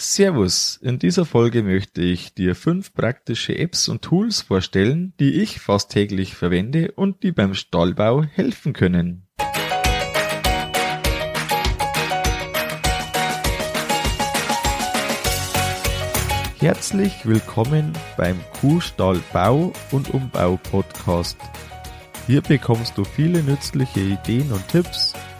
Servus, in dieser Folge möchte ich dir fünf praktische Apps und Tools vorstellen, die ich fast täglich verwende und die beim Stallbau helfen können. Herzlich willkommen beim Kuhstall Bau und Umbau Podcast. Hier bekommst du viele nützliche Ideen und Tipps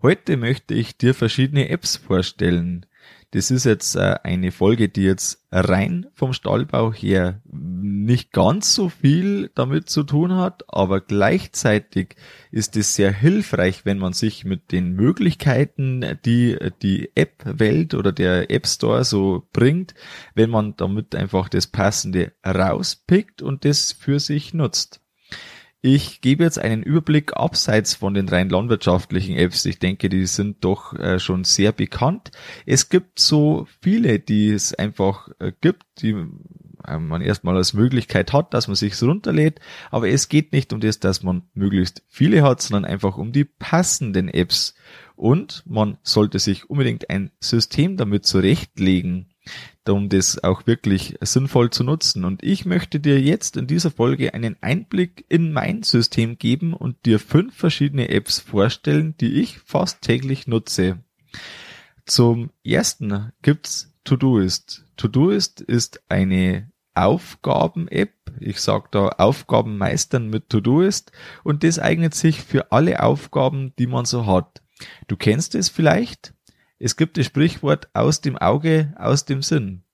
Heute möchte ich dir verschiedene Apps vorstellen. Das ist jetzt äh, eine Folge, die jetzt rein vom Stallbau her nicht ganz so viel damit zu tun hat, aber gleichzeitig ist es sehr hilfreich, wenn man sich mit den Möglichkeiten, die die App-Welt oder der App Store so bringt, wenn man damit einfach das Passende rauspickt und das für sich nutzt. Ich gebe jetzt einen Überblick abseits von den rein landwirtschaftlichen Apps. Ich denke, die sind doch äh, schon sehr bekannt. Es gibt so viele, die es einfach äh, gibt, die äh, man erstmal als Möglichkeit hat, dass man sich runterlädt. Aber es geht nicht um das, dass man möglichst viele hat, sondern einfach um die passenden Apps. Und man sollte sich unbedingt ein System damit zurechtlegen um das auch wirklich sinnvoll zu nutzen. Und ich möchte dir jetzt in dieser Folge einen Einblick in mein System geben und dir fünf verschiedene Apps vorstellen, die ich fast täglich nutze. Zum ersten gibt's Todoist. Todoist ist eine Aufgaben-App. Ich sage da Aufgaben meistern mit Todoist und das eignet sich für alle Aufgaben, die man so hat. Du kennst es vielleicht. Es gibt das Sprichwort aus dem Auge, aus dem Sinn.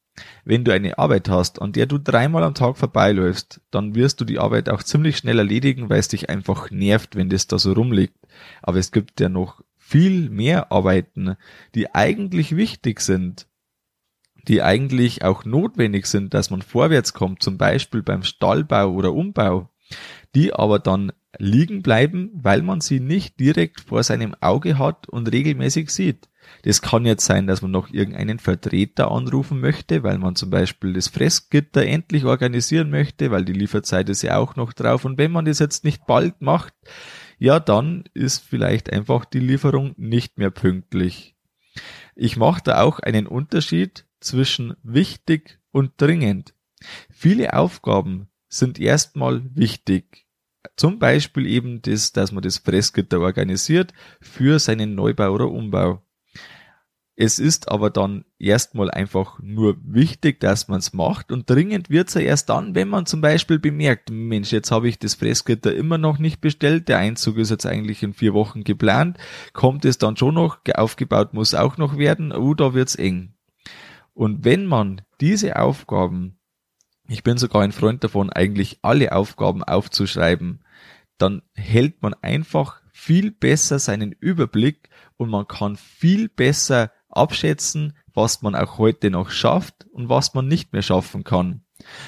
Wenn du eine Arbeit hast, an der du dreimal am Tag vorbeiläufst, dann wirst du die Arbeit auch ziemlich schnell erledigen, weil es dich einfach nervt, wenn das da so rumliegt. Aber es gibt ja noch viel mehr Arbeiten, die eigentlich wichtig sind, die eigentlich auch notwendig sind, dass man vorwärts kommt, zum Beispiel beim Stallbau oder Umbau, die aber dann liegen bleiben, weil man sie nicht direkt vor seinem Auge hat und regelmäßig sieht. Das kann jetzt sein, dass man noch irgendeinen Vertreter anrufen möchte, weil man zum Beispiel das Fressgitter endlich organisieren möchte, weil die Lieferzeit ist ja auch noch drauf. Und wenn man das jetzt nicht bald macht, ja, dann ist vielleicht einfach die Lieferung nicht mehr pünktlich. Ich mache da auch einen Unterschied zwischen wichtig und dringend. Viele Aufgaben sind erstmal wichtig. Zum Beispiel eben das, dass man das Fressgitter organisiert für seinen Neubau oder Umbau. Es ist aber dann erstmal einfach nur wichtig, dass man es macht und dringend wird's ja erst dann, wenn man zum Beispiel bemerkt, Mensch, jetzt habe ich das Fressgitter immer noch nicht bestellt, der Einzug ist jetzt eigentlich in vier Wochen geplant, kommt es dann schon noch, aufgebaut muss auch noch werden, oh, da wird's eng. Und wenn man diese Aufgaben, ich bin sogar ein Freund davon, eigentlich alle Aufgaben aufzuschreiben, dann hält man einfach viel besser seinen Überblick und man kann viel besser abschätzen, was man auch heute noch schafft und was man nicht mehr schaffen kann.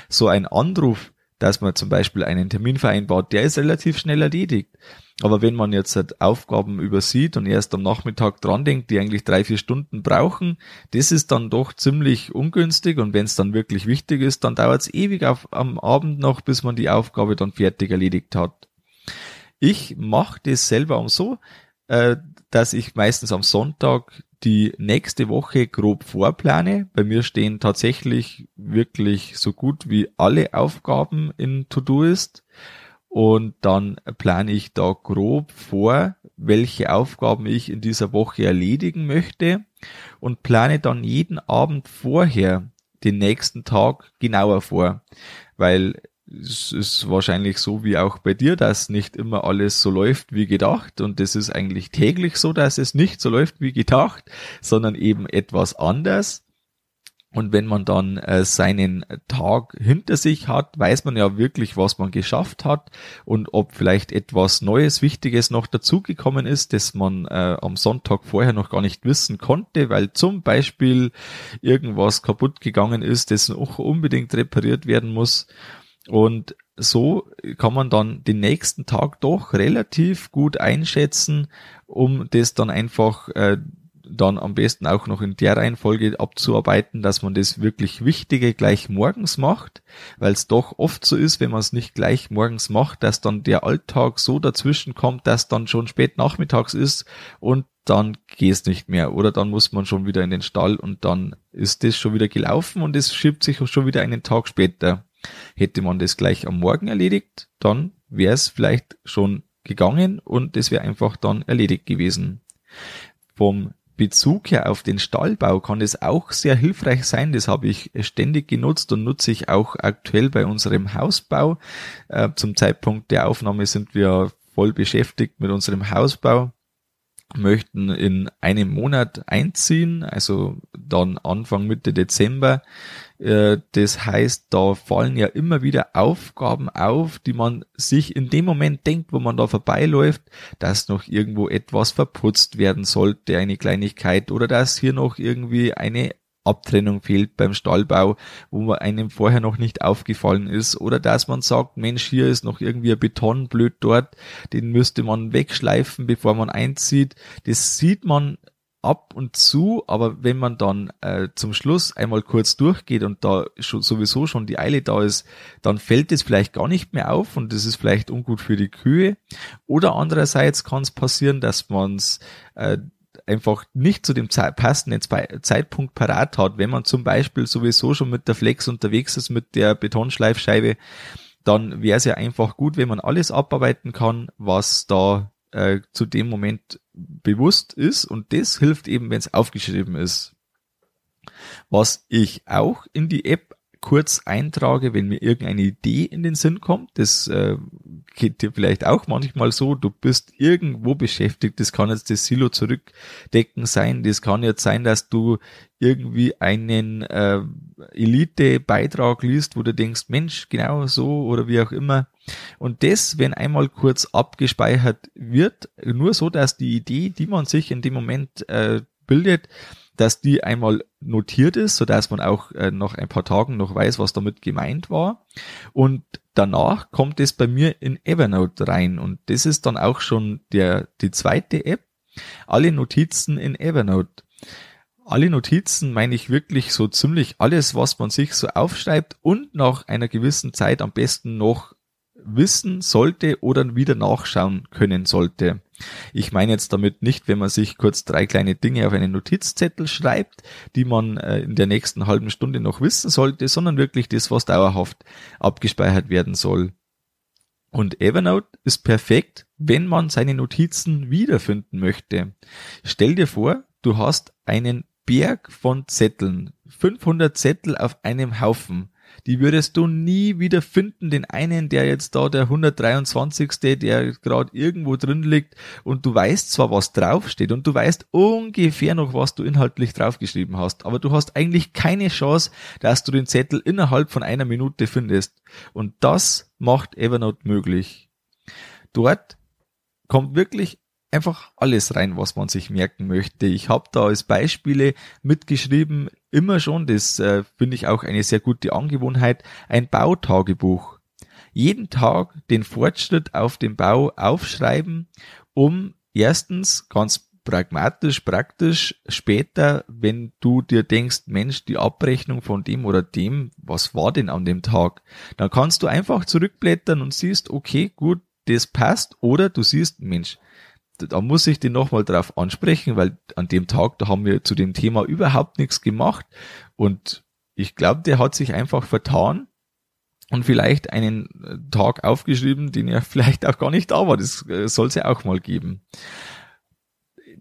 So ein Anruf, dass man zum Beispiel einen Termin vereinbart, der ist relativ schnell erledigt. Aber wenn man jetzt halt Aufgaben übersieht und erst am Nachmittag dran denkt, die eigentlich drei, vier Stunden brauchen, das ist dann doch ziemlich ungünstig und wenn es dann wirklich wichtig ist, dann dauert es ewig auf, am Abend noch, bis man die Aufgabe dann fertig erledigt hat. Ich mache das selber um so, äh, dass ich meistens am Sonntag die nächste Woche grob vorplane. Bei mir stehen tatsächlich wirklich so gut wie alle Aufgaben in To-Do-Ist. Und dann plane ich da grob vor, welche Aufgaben ich in dieser Woche erledigen möchte und plane dann jeden Abend vorher den nächsten Tag genauer vor. Weil es ist wahrscheinlich so wie auch bei dir, dass nicht immer alles so läuft wie gedacht und es ist eigentlich täglich so, dass es nicht so läuft wie gedacht, sondern eben etwas anders. Und wenn man dann äh, seinen Tag hinter sich hat, weiß man ja wirklich, was man geschafft hat und ob vielleicht etwas Neues, Wichtiges noch dazugekommen ist, das man äh, am Sonntag vorher noch gar nicht wissen konnte, weil zum Beispiel irgendwas kaputt gegangen ist, das auch unbedingt repariert werden muss. Und so kann man dann den nächsten Tag doch relativ gut einschätzen, um das dann einfach äh, dann am besten auch noch in der Reihenfolge abzuarbeiten, dass man das wirklich Wichtige gleich morgens macht, weil es doch oft so ist, wenn man es nicht gleich morgens macht, dass dann der Alltag so dazwischen kommt, dass dann schon spät nachmittags ist und dann geht es nicht mehr oder dann muss man schon wieder in den Stall und dann ist das schon wieder gelaufen und es schiebt sich schon wieder einen Tag später. Hätte man das gleich am Morgen erledigt, dann wäre es vielleicht schon gegangen und es wäre einfach dann erledigt gewesen. Vom Bezug her auf den Stallbau kann es auch sehr hilfreich sein. Das habe ich ständig genutzt und nutze ich auch aktuell bei unserem Hausbau. Äh, zum Zeitpunkt der Aufnahme sind wir voll beschäftigt mit unserem Hausbau möchten in einem Monat einziehen, also dann Anfang Mitte Dezember. Äh, das heißt, da fallen ja immer wieder Aufgaben auf, die man sich in dem Moment denkt, wo man da vorbeiläuft, dass noch irgendwo etwas verputzt werden sollte, eine Kleinigkeit, oder dass hier noch irgendwie eine Abtrennung fehlt beim Stallbau, wo einem vorher noch nicht aufgefallen ist, oder dass man sagt, Mensch, hier ist noch irgendwie ein Beton blöd dort, den müsste man wegschleifen, bevor man einzieht. Das sieht man ab und zu, aber wenn man dann äh, zum Schluss einmal kurz durchgeht und da schon, sowieso schon die Eile da ist, dann fällt es vielleicht gar nicht mehr auf und das ist vielleicht ungut für die Kühe. Oder andererseits kann es passieren, dass man es äh, einfach nicht zu dem passenden Zeitpunkt parat hat, wenn man zum Beispiel sowieso schon mit der Flex unterwegs ist, mit der Betonschleifscheibe, dann wäre es ja einfach gut, wenn man alles abarbeiten kann, was da äh, zu dem Moment bewusst ist und das hilft eben, wenn es aufgeschrieben ist. Was ich auch in die App kurz eintrage, wenn mir irgendeine Idee in den Sinn kommt. Das äh, geht dir vielleicht auch manchmal so. Du bist irgendwo beschäftigt. Das kann jetzt das Silo zurückdecken sein. Das kann jetzt sein, dass du irgendwie einen äh, Elite-Beitrag liest, wo du denkst, Mensch, genau so oder wie auch immer. Und das, wenn einmal kurz abgespeichert wird, nur so, dass die Idee, die man sich in dem Moment äh, bildet, dass die einmal notiert ist, so dass man auch äh, nach ein paar Tagen noch weiß, was damit gemeint war. Und danach kommt es bei mir in Evernote rein und das ist dann auch schon der die zweite App. Alle Notizen in Evernote. Alle Notizen meine ich wirklich so ziemlich alles, was man sich so aufschreibt und nach einer gewissen Zeit am besten noch wissen sollte oder wieder nachschauen können sollte. Ich meine jetzt damit nicht, wenn man sich kurz drei kleine Dinge auf einen Notizzettel schreibt, die man äh, in der nächsten halben Stunde noch wissen sollte, sondern wirklich das, was dauerhaft abgespeichert werden soll. Und Evernote ist perfekt, wenn man seine Notizen wiederfinden möchte. Stell dir vor, du hast einen Berg von Zetteln, 500 Zettel auf einem Haufen die würdest du nie wieder finden, den einen, der jetzt da der 123. der gerade irgendwo drin liegt und du weißt zwar, was draufsteht und du weißt ungefähr noch, was du inhaltlich draufgeschrieben hast, aber du hast eigentlich keine Chance, dass du den Zettel innerhalb von einer Minute findest. Und das macht Evernote möglich. Dort kommt wirklich einfach alles rein, was man sich merken möchte. Ich habe da als Beispiele mitgeschrieben, immer schon, das äh, finde ich auch eine sehr gute Angewohnheit, ein Bautagebuch. Jeden Tag den Fortschritt auf dem Bau aufschreiben, um erstens ganz pragmatisch, praktisch später, wenn du dir denkst, Mensch, die Abrechnung von dem oder dem, was war denn an dem Tag? Dann kannst du einfach zurückblättern und siehst, okay, gut, das passt, oder du siehst, Mensch, da muss ich den nochmal drauf ansprechen, weil an dem Tag, da haben wir zu dem Thema überhaupt nichts gemacht und ich glaube, der hat sich einfach vertan und vielleicht einen äh, Tag aufgeschrieben, den er vielleicht auch gar nicht da war. Das äh, soll es ja auch mal geben.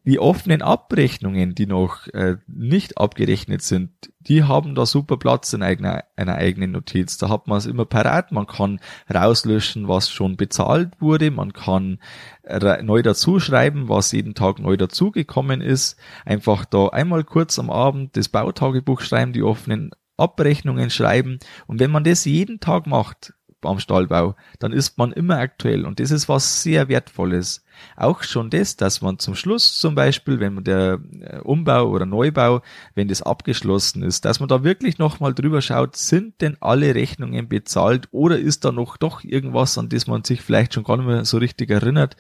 Die offenen Abrechnungen, die noch äh, nicht abgerechnet sind, die haben da super Platz in einer, einer eigenen Notiz. Da hat man es immer parat. Man kann rauslöschen, was schon bezahlt wurde. Man kann neu dazuschreiben, was jeden Tag neu dazugekommen ist. Einfach da einmal kurz am Abend das Bautagebuch schreiben, die offenen Abrechnungen schreiben. Und wenn man das jeden Tag macht, am Stallbau, dann ist man immer aktuell und das ist was sehr Wertvolles. Auch schon das, dass man zum Schluss zum Beispiel, wenn der äh, Umbau oder Neubau, wenn das abgeschlossen ist, dass man da wirklich nochmal drüber schaut, sind denn alle Rechnungen bezahlt oder ist da noch doch irgendwas, an das man sich vielleicht schon gar nicht mehr so richtig erinnert,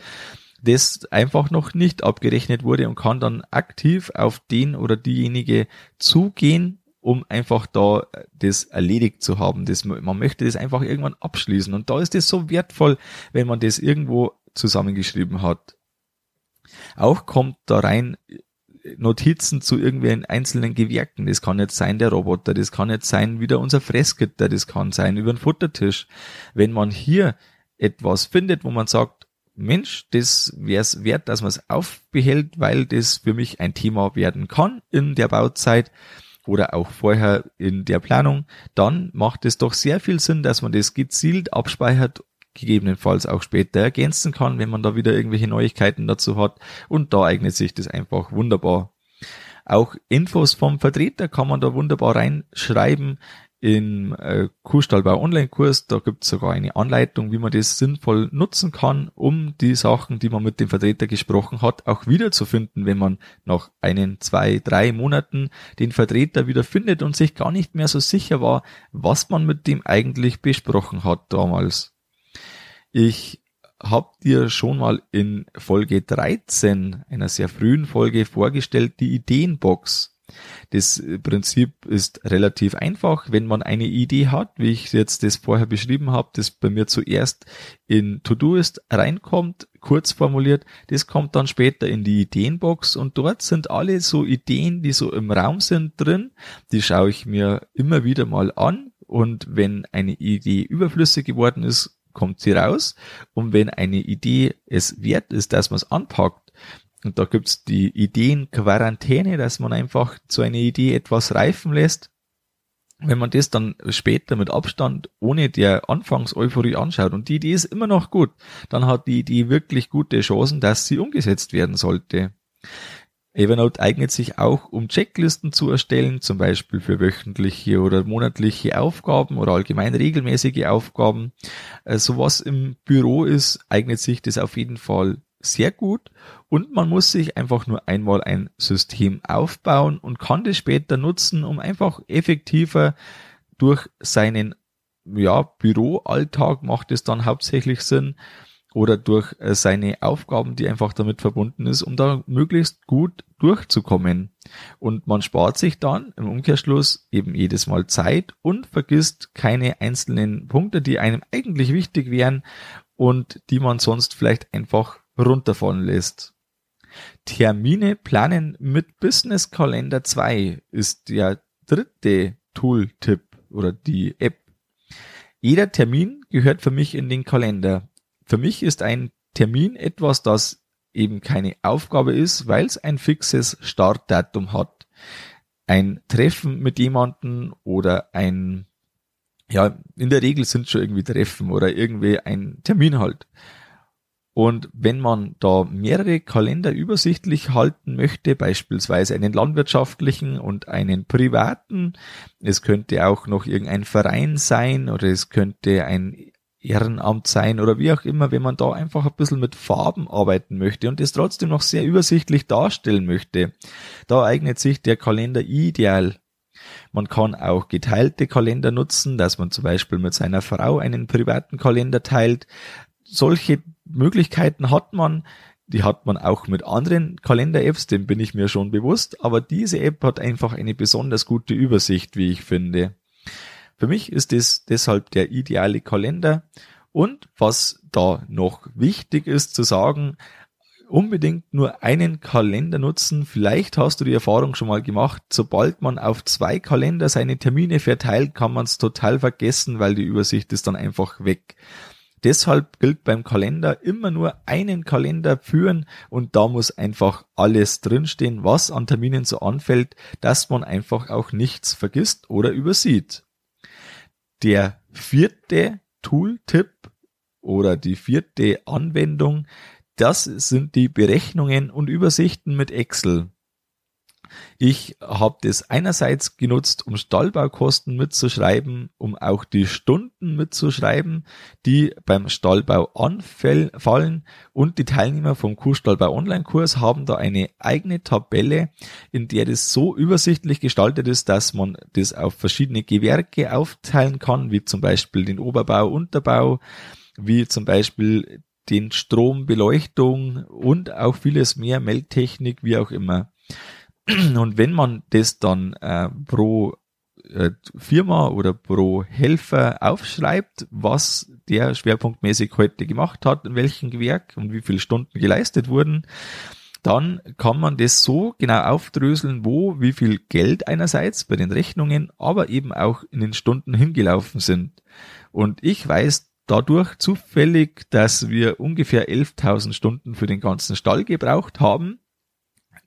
das einfach noch nicht abgerechnet wurde und kann dann aktiv auf den oder diejenige zugehen um einfach da äh, das erledigt zu haben. Das, man möchte das einfach irgendwann abschließen. Und da ist es so wertvoll, wenn man das irgendwo zusammengeschrieben hat. Auch kommt da rein äh, Notizen zu irgendwelchen einzelnen Gewerken. Das kann jetzt sein der Roboter, das kann jetzt sein wieder unser Fressgitter, das kann sein über den Futtertisch. Wenn man hier etwas findet, wo man sagt, Mensch, das wäre es wert, dass man es aufbehält, weil das für mich ein Thema werden kann in der Bauzeit, oder auch vorher in der Planung, dann macht es doch sehr viel Sinn, dass man das gezielt abspeichert, gegebenenfalls auch später ergänzen kann, wenn man da wieder irgendwelche Neuigkeiten dazu hat. Und da eignet sich das einfach wunderbar. Auch Infos vom Vertreter kann man da wunderbar reinschreiben im äh, Kuhstallbau Online-Kurs, da gibt es sogar eine Anleitung, wie man das sinnvoll nutzen kann, um die Sachen, die man mit dem Vertreter gesprochen hat, auch wiederzufinden, wenn man nach einen, zwei, drei Monaten den Vertreter wieder findet und sich gar nicht mehr so sicher war, was man mit dem eigentlich besprochen hat damals. Ich habe dir schon mal in Folge 13, einer sehr frühen Folge, vorgestellt, die Ideenbox. Das Prinzip ist relativ einfach. Wenn man eine Idee hat, wie ich jetzt das vorher beschrieben habe, das bei mir zuerst in To-Do-Ist reinkommt, kurz formuliert, das kommt dann später in die Ideenbox und dort sind alle so Ideen, die so im Raum sind drin, die schaue ich mir immer wieder mal an und wenn eine Idee überflüssig geworden ist, kommt sie raus. Und wenn eine Idee es wert ist, dass man es anpackt, und da gibt's die Ideenquarantäne, dass man einfach zu einer Idee etwas reifen lässt. Wenn man das dann später mit Abstand ohne der Anfangseuphorie anschaut und die Idee ist immer noch gut, dann hat die Idee wirklich gute Chancen, dass sie umgesetzt werden sollte. Evernote eignet sich auch, um Checklisten zu erstellen, zum Beispiel für wöchentliche oder monatliche Aufgaben oder allgemein regelmäßige Aufgaben. Äh, so was im Büro ist, eignet sich das auf jeden Fall sehr gut und man muss sich einfach nur einmal ein System aufbauen und kann das später nutzen, um einfach effektiver durch seinen ja, Büroalltag macht es dann hauptsächlich Sinn oder durch äh, seine Aufgaben, die einfach damit verbunden ist, um da möglichst gut durchzukommen. Und man spart sich dann im Umkehrschluss eben jedes Mal Zeit und vergisst keine einzelnen Punkte, die einem eigentlich wichtig wären und die man sonst vielleicht einfach runterfallen lässt. Termine planen mit Business Kalender 2 ist der dritte Tool-Tipp oder die App. Jeder Termin gehört für mich in den Kalender. Für mich ist ein Termin etwas, das eben keine Aufgabe ist, weil es ein fixes Startdatum hat. Ein Treffen mit jemanden oder ein, ja, in der Regel sind schon irgendwie Treffen oder irgendwie ein Termin halt. Und wenn man da mehrere Kalender übersichtlich halten möchte, beispielsweise einen landwirtschaftlichen und einen privaten, es könnte auch noch irgendein Verein sein oder es könnte ein Ehrenamt sein oder wie auch immer, wenn man da einfach ein bisschen mit Farben arbeiten möchte und es trotzdem noch sehr übersichtlich darstellen möchte, da eignet sich der Kalender ideal. Man kann auch geteilte Kalender nutzen, dass man zum Beispiel mit seiner Frau einen privaten Kalender teilt. Solche Möglichkeiten hat man, die hat man auch mit anderen Kalender-Apps, dem bin ich mir schon bewusst, aber diese App hat einfach eine besonders gute Übersicht, wie ich finde. Für mich ist es deshalb der ideale Kalender und was da noch wichtig ist zu sagen, unbedingt nur einen Kalender nutzen. Vielleicht hast du die Erfahrung schon mal gemacht, sobald man auf zwei Kalender seine Termine verteilt, kann man es total vergessen, weil die Übersicht ist dann einfach weg. Deshalb gilt beim Kalender immer nur einen Kalender führen und da muss einfach alles drinstehen, was an Terminen so anfällt, dass man einfach auch nichts vergisst oder übersieht. Der vierte Tooltip oder die vierte Anwendung, das sind die Berechnungen und Übersichten mit Excel. Ich habe das einerseits genutzt, um Stallbaukosten mitzuschreiben, um auch die Stunden mitzuschreiben, die beim Stallbau anfallen und die Teilnehmer vom Kuhstallbau Online-Kurs haben da eine eigene Tabelle, in der das so übersichtlich gestaltet ist, dass man das auf verschiedene Gewerke aufteilen kann, wie zum Beispiel den Oberbau, Unterbau, wie zum Beispiel den Strom, Beleuchtung und auch vieles mehr, Meldtechnik, wie auch immer. Und wenn man das dann äh, pro äh, Firma oder pro Helfer aufschreibt, was der schwerpunktmäßig heute gemacht hat, in welchem Gewerk und wie viele Stunden geleistet wurden, dann kann man das so genau aufdröseln, wo wie viel Geld einerseits bei den Rechnungen, aber eben auch in den Stunden hingelaufen sind. Und ich weiß dadurch zufällig, dass wir ungefähr 11.000 Stunden für den ganzen Stall gebraucht haben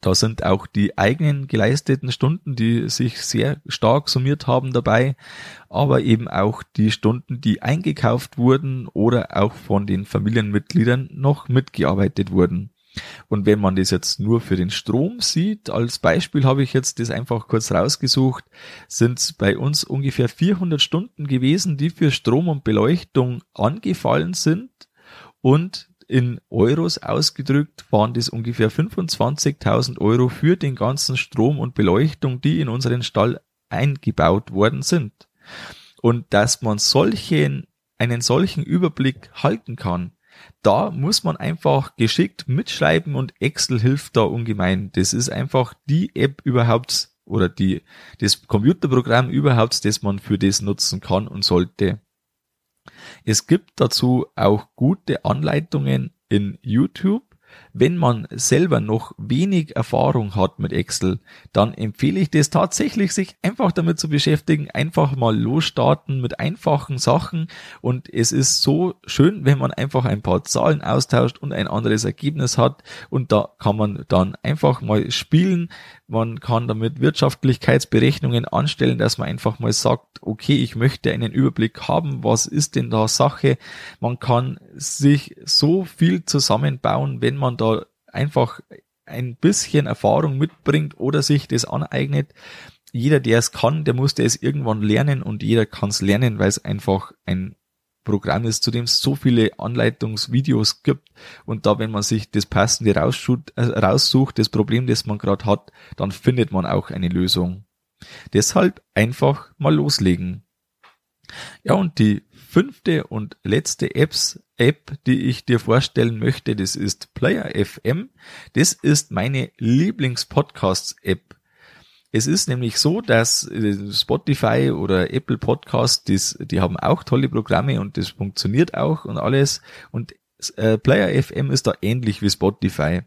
da sind auch die eigenen geleisteten Stunden, die sich sehr stark summiert haben dabei, aber eben auch die Stunden, die eingekauft wurden oder auch von den Familienmitgliedern noch mitgearbeitet wurden. Und wenn man das jetzt nur für den Strom sieht, als Beispiel habe ich jetzt das einfach kurz rausgesucht, sind es bei uns ungefähr 400 Stunden gewesen, die für Strom und Beleuchtung angefallen sind und in Euros ausgedrückt waren das ungefähr 25.000 Euro für den ganzen Strom und Beleuchtung, die in unseren Stall eingebaut worden sind. Und dass man solchen, einen solchen Überblick halten kann, da muss man einfach geschickt mitschreiben und Excel hilft da ungemein. Das ist einfach die App überhaupt oder die, das Computerprogramm überhaupt, das man für das nutzen kann und sollte. Es gibt dazu auch gute Anleitungen in YouTube. Wenn man selber noch wenig Erfahrung hat mit Excel, dann empfehle ich das tatsächlich, sich einfach damit zu beschäftigen, einfach mal losstarten mit einfachen Sachen. Und es ist so schön, wenn man einfach ein paar Zahlen austauscht und ein anderes Ergebnis hat. Und da kann man dann einfach mal spielen, man kann damit Wirtschaftlichkeitsberechnungen anstellen, dass man einfach mal sagt, okay, ich möchte einen Überblick haben, was ist denn da Sache. Man kann sich so viel zusammenbauen, wenn man da einfach ein bisschen Erfahrung mitbringt oder sich das aneignet. Jeder, der es kann, der musste es irgendwann lernen und jeder kann es lernen, weil es einfach ein Programm ist, zu dem es so viele Anleitungsvideos gibt und da, wenn man sich das passende raussucht, äh, raussucht das Problem, das man gerade hat, dann findet man auch eine Lösung. Deshalb einfach mal loslegen. Ja, und die fünfte und letzte Apps, App, die ich dir vorstellen möchte, das ist Player FM. Das ist meine Lieblings-Podcasts-App. Es ist nämlich so, dass äh, Spotify oder Apple Podcast, das, die haben auch tolle Programme und das funktioniert auch und alles. Und äh, Player FM ist da ähnlich wie Spotify.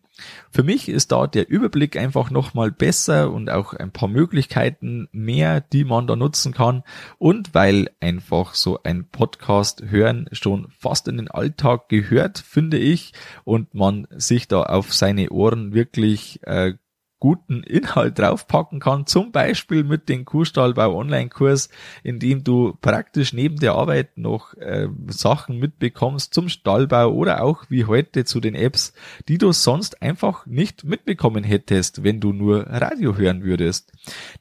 Für mich ist da der Überblick einfach nochmal besser und auch ein paar Möglichkeiten mehr, die man da nutzen kann. Und weil einfach so ein Podcast hören schon fast in den Alltag gehört, finde ich, und man sich da auf seine Ohren wirklich äh, guten Inhalt draufpacken kann, zum Beispiel mit dem Kuhstallbau Online-Kurs, in dem du praktisch neben der Arbeit noch äh, Sachen mitbekommst zum Stallbau oder auch wie heute zu den Apps, die du sonst einfach nicht mitbekommen hättest, wenn du nur Radio hören würdest.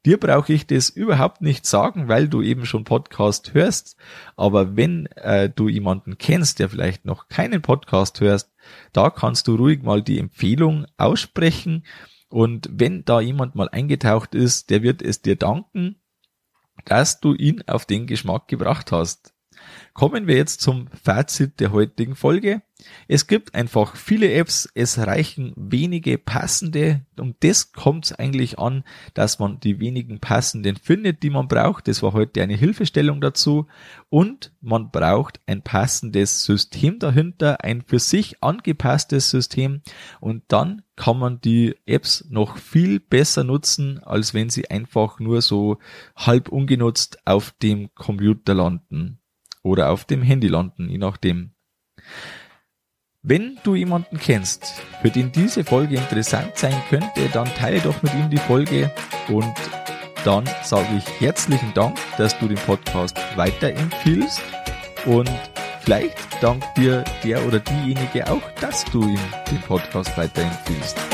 Dir brauche ich das überhaupt nicht sagen, weil du eben schon Podcast hörst, aber wenn äh, du jemanden kennst, der vielleicht noch keinen Podcast hörst, da kannst du ruhig mal die Empfehlung aussprechen, und wenn da jemand mal eingetaucht ist, der wird es dir danken, dass du ihn auf den Geschmack gebracht hast. Kommen wir jetzt zum Fazit der heutigen Folge. Es gibt einfach viele Apps, es reichen wenige passende. Um das kommt eigentlich an, dass man die wenigen passenden findet, die man braucht. Das war heute eine Hilfestellung dazu. Und man braucht ein passendes System dahinter, ein für sich angepasstes System. Und dann kann man die Apps noch viel besser nutzen, als wenn sie einfach nur so halb ungenutzt auf dem Computer landen oder auf dem Handy landen, je nachdem. Wenn du jemanden kennst, für den diese Folge interessant sein könnte, dann teile doch mit ihm die Folge und dann sage ich herzlichen Dank, dass du den Podcast weiterempfiehlst und vielleicht dankt dir der oder diejenige auch, dass du ihm den Podcast weiterempfiehlst.